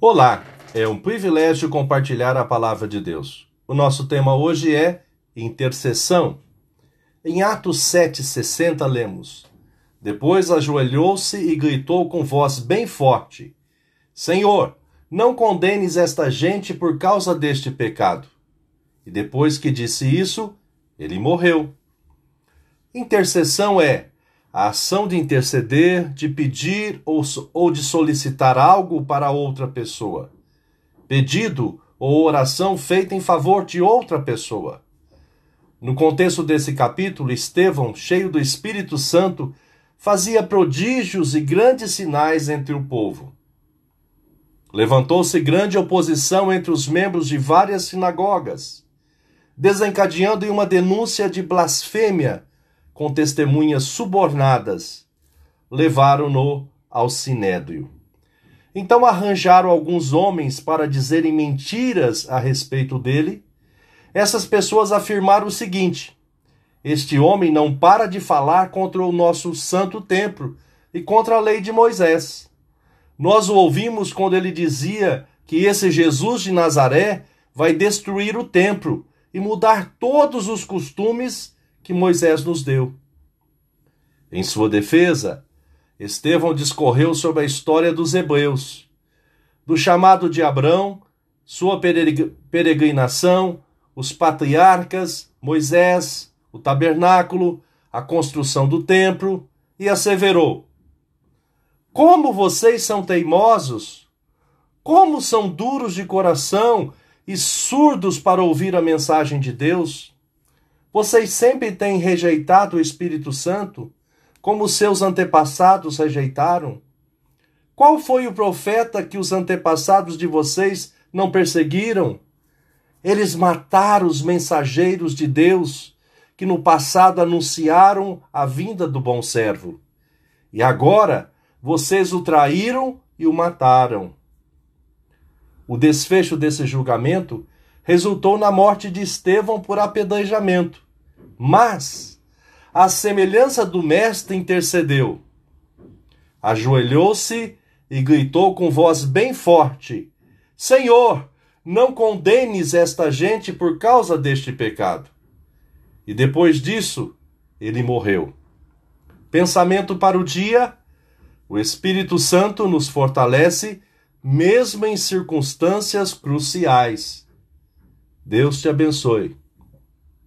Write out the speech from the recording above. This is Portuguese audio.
Olá, é um privilégio compartilhar a palavra de Deus. O nosso tema hoje é intercessão. Em Atos 7,60 lemos: Depois ajoelhou-se e gritou com voz bem forte: Senhor, não condenes esta gente por causa deste pecado. E depois que disse isso, ele morreu. Intercessão é a ação de interceder, de pedir ou, ou de solicitar algo para outra pessoa. Pedido ou oração feita em favor de outra pessoa. No contexto desse capítulo, Estevão, cheio do Espírito Santo, fazia prodígios e grandes sinais entre o povo. Levantou-se grande oposição entre os membros de várias sinagogas, desencadeando em uma denúncia de blasfêmia com testemunhas subornadas, levaram-no ao sinédrio. Então arranjaram alguns homens para dizerem mentiras a respeito dele. Essas pessoas afirmaram o seguinte: Este homem não para de falar contra o nosso santo templo e contra a lei de Moisés. Nós o ouvimos quando ele dizia que esse Jesus de Nazaré vai destruir o templo e mudar todos os costumes que Moisés nos deu. Em sua defesa, Estevão discorreu sobre a história dos hebreus, do chamado de Abrão, sua peregrinação, os patriarcas, Moisés, o tabernáculo, a construção do templo, e asseverou: Como vocês são teimosos! Como são duros de coração e surdos para ouvir a mensagem de Deus! Vocês sempre têm rejeitado o Espírito Santo, como seus antepassados rejeitaram? Qual foi o profeta que os antepassados de vocês não perseguiram? Eles mataram os mensageiros de Deus que no passado anunciaram a vinda do bom servo. E agora vocês o traíram e o mataram. O desfecho desse julgamento resultou na morte de Estevão por apedrejamento. Mas, a semelhança do mestre, intercedeu. Ajoelhou-se e gritou com voz bem forte: Senhor, não condenes esta gente por causa deste pecado. E depois disso, ele morreu. Pensamento para o dia: o Espírito Santo nos fortalece mesmo em circunstâncias cruciais. Deus te abençoe.